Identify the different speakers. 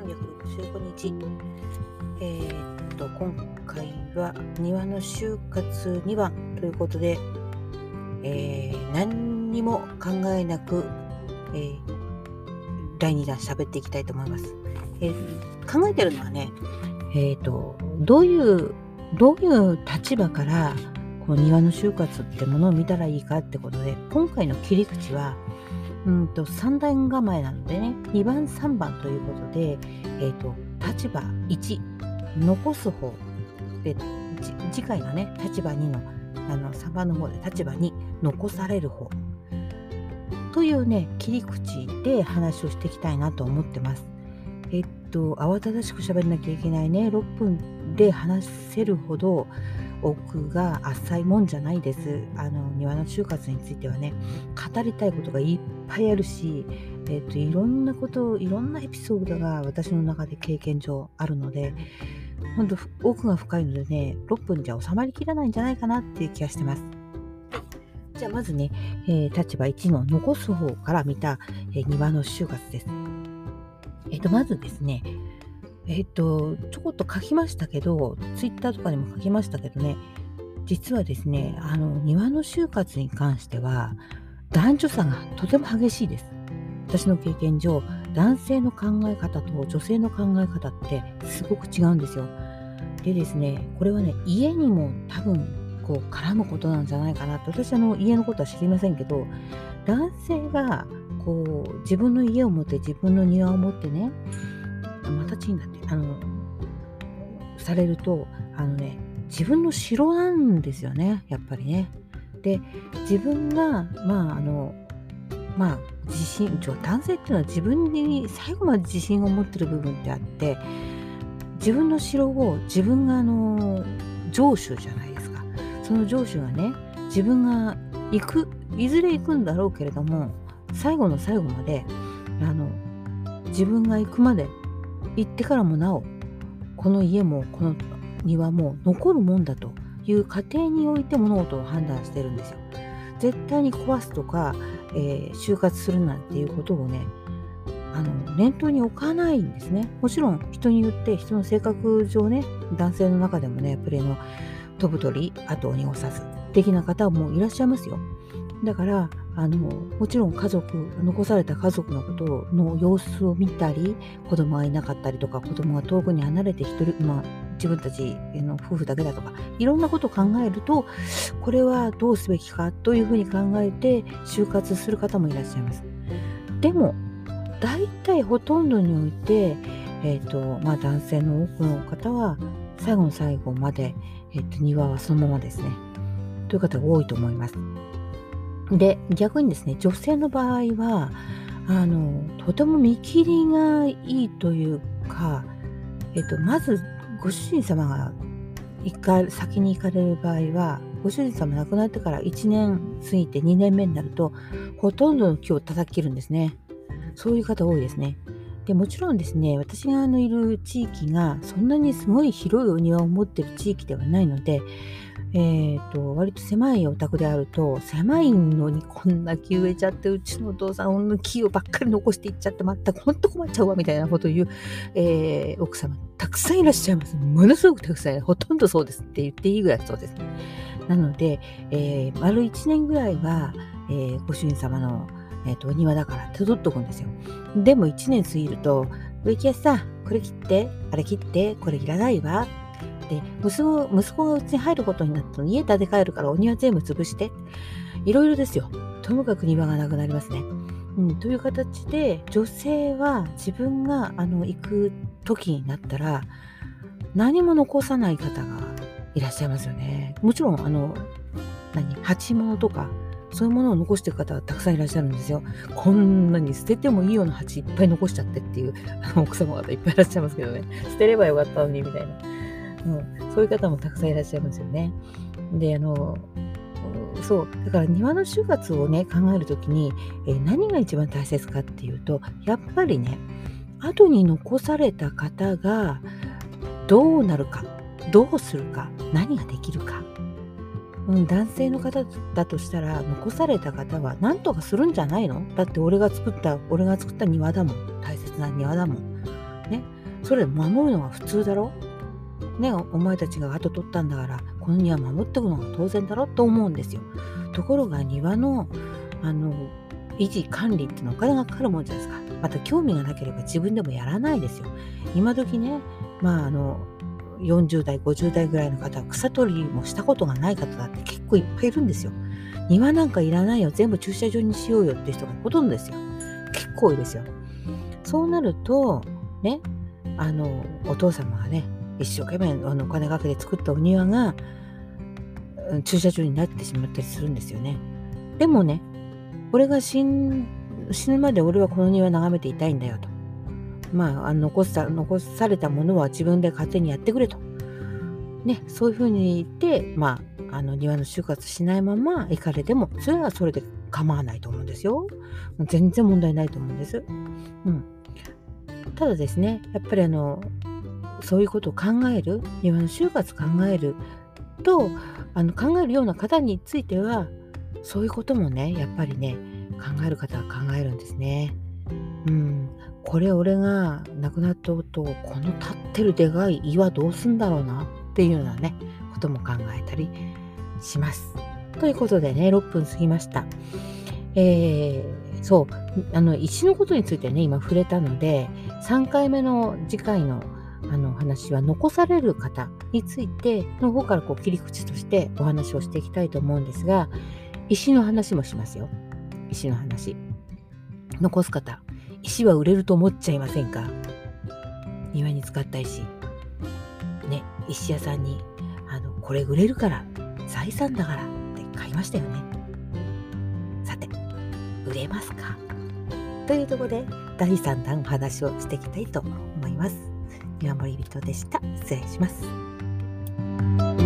Speaker 1: 365日。えー、っと、今回は庭の就活2番ということで、えー、何にも考えなく、えー、第2弾喋っていきたいと思います。え、考えてるのはね、えっ、と、どういう、どういう立場からこの庭の就活ってものを見たらいいかってことで、今回の切り口は、うんと3段構えなのでね2番3番ということで、えーと、立場1残す方で次回のね立場2のあの3番の方で立場2残される方というね切り口で話をしていきたいなと思ってます。えっと慌ただしく喋んなきゃいけないね6分で話せるほど奥が浅いもんじゃないです。あの庭の就活についてはね語りたいことがいっぱいあるし、えーと、いろんなこといろんなエピソードが私の中で経験上あるので本当奥が深いのでね6分じゃ収まりきらないんじゃないかなっていう気がしてます。じゃあまずね、えー、立場1の残す方から見た、えー、庭の就活です。えっ、ー、とまずですねえっ、と、ちょこっと書きましたけど、ツイッターとかにも書きましたけどね、実はですね、あの、庭の就活に関しては、男女差がとても激しいです。私の経験上、男性の考え方と女性の考え方ってすごく違うんですよ。でですね、これはね、家にも多分、こう、絡むことなんじゃないかなと、私あの、家のことは知りませんけど、男性が、こう、自分の家を持って、自分の庭を持ってね、またチンだって、あの、されると、あのね、自分の城なんですよね、やっぱりね。で、自分が、まあ、あの、まあ、自信、男性っていうのは自分に最後まで自信を持ってる部分ってあって、自分の城を自分があの城主じゃないですか。その城主がね、自分が行く、いずれ行くんだろうけれども、最後の最後まで、あの、自分が行くまで行ってからもなおこの家もこの庭も残るもんだという過程において物事を判断してるんですよ。絶対に壊すとか、えー、就活するなんていうことをねあの念頭に置かないんですね。もちろん人によって人の性格上ね男性の中でもねプレーの飛ぶ鳥後を濁さず的な方もいらっしゃいますよ。だからあのもちろん家族残された家族のことの様子を見たり子供がいなかったりとか子供が遠くに離れて一人、まあ、自分たちの夫婦だけだとかいろんなことを考えるとこれはどうすべきかというふうに考えて就活する方もいらっしゃいます。でも大体ほとんどにおいて、えーとまあ、男性の多くの方は最後の最後まで、えーと庭はそのままですねという方が多いと思います。で、逆にですね、女性の場合は、あの、とても見切りがいいというか、えっと、まず、ご主人様が行か先に行かれる場合は、ご主人様亡くなってから1年過ぎて2年目になると、ほとんどの木を叩き切るんですね。そういう方多いですね。でもちろんですね、私があのいる地域がそんなにすごい広いお庭を持ってる地域ではないので、えーと、割と狭いお宅であると狭いのにこんな木植えちゃってうちのお父さんの木をばっかり残していっちゃって全くほんと困っちゃうわみたいなことを言う、えー、奥様たくさんいらっしゃいます。ものすごくたくさんほとんどそうですって言っていいぐらいそうです。なので、えー、丸1年ぐらいは、えー、ご主人様の、えーと、お庭だから手取っとくんですよ。でも1年過ぎると植木屋さんこれ切ってあれ切ってこれいらないわ。で息子息子がうちに入ることになったの家建て替えるからお庭全部潰していろいろですよともかく庭がなくなりますね。うん、という形で女性は自分があの行く時になったら何も残さない方がいらっしゃいますよね。もちろんあの何鉢物とかそういうものを残してる方がたくさんいらっしゃるんですよ。こんなに捨ててもいいような鉢いっぱい残しちゃってっていう奥様方いっぱいいらっしゃいますけどね。捨てればよかったのにみたいな。うん、そういう方もたくさんいらっしゃいますよね。で、あの、そう、だから庭の就活をね、考えるときに、えー、何が一番大切かっていうと、やっぱりね、後に残された方がどうなるか、どうするか、何ができるか。うん、男性の方だとしたら残された方は何とかするんじゃないの？だって俺が作った俺が作った庭だもん。大切な庭だもん。ね、それ守るのが普通だろ？ね、お前たちが後取ったんだからこの庭守っておくのが当然だろと思うんですよ。ところが庭のあの維持管理っていうのはお金がかかるもんじゃないですか。また興味がなければ自分でもやらないですよ。今時ね、まああの40代50代ぐらいの方は草取りもしたことがない方だって結構いっぱいいるんですよ。庭なんかいらないよ全部駐車場にしようよって人がほとんどですよ。結構多いですよ。そうなるとねあのお父様がね一生懸命あのお金かけて作ったお庭が駐車場になってしまったりするんですよね。でもね俺が死ぬまで俺はこの庭眺めていたいんだよと。まあ、残さ残されたものは自分で勝手にやってくれと。ね、そういうふうに言って、まあ、あの庭の就活しないまま行かれてもそれはそれで構わないと思うんですよ。全然問題ないと思うんです。うん、ただですねやっぱりあのそういうことを考える庭の就活考えるとあの考えるような方についてはそういうこともねやっぱりね考える方は考えるんですね。うん、これ俺が亡くなった後この立ってるでかい岩どうすんだろうなっていうようなねことも考えたりします。ということでね6分過ぎました。えー、そうあの石のことについてね今触れたので3回目の次回のあの話は残される方についての方からこう切り口としてお話をしていきたいと思うんですが石の話もしますよ。石の話。残す方。石は売れると思っちゃいませんか？庭に使った石。ね石屋さんにあのこれ売れるから財産だからって買いましたよね。さて売れますか？というところで第3弾お話をしていきたいと思います。見守り人でした。失礼します。